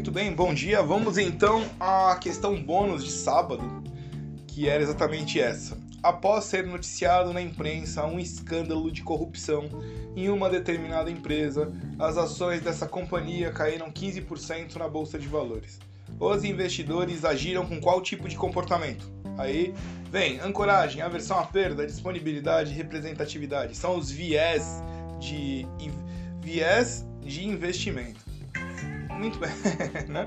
Muito bem, bom dia. Vamos então à questão bônus de sábado, que era exatamente essa. Após ser noticiado na imprensa um escândalo de corrupção em uma determinada empresa, as ações dessa companhia caíram 15% na bolsa de valores. Os investidores agiram com qual tipo de comportamento? Aí vem ancoragem, aversão à perda, disponibilidade, representatividade. São os viés de viés de investimento. Muito bem, né?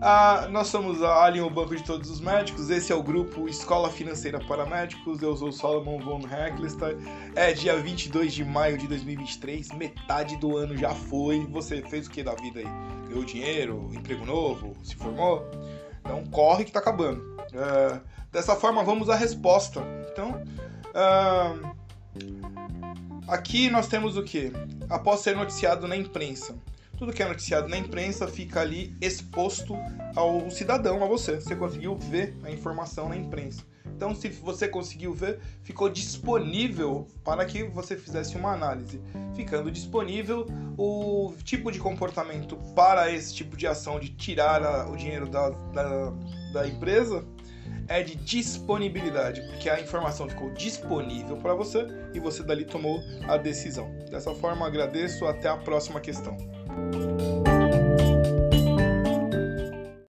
Ah, nós somos a Alien, o Banco de Todos os Médicos. Esse é o grupo Escola Financeira para Médicos. Eu sou Solomon von Hecklester. É dia 22 de maio de 2023. Metade do ano já foi. Você fez o que da vida aí? Ganhou dinheiro? Emprego novo? Se formou? Então corre que tá acabando. É, dessa forma, vamos à resposta. Então, uh, aqui nós temos o que? Após ser noticiado na imprensa tudo que é noticiado na imprensa fica ali exposto ao cidadão, a você. Você conseguiu ver a informação na imprensa. Então, se você conseguiu ver, ficou disponível para que você fizesse uma análise. Ficando disponível o tipo de comportamento para esse tipo de ação de tirar a, o dinheiro da, da, da empresa é de disponibilidade, porque a informação ficou disponível para você e você dali tomou a decisão. Dessa forma, agradeço. Até a próxima questão.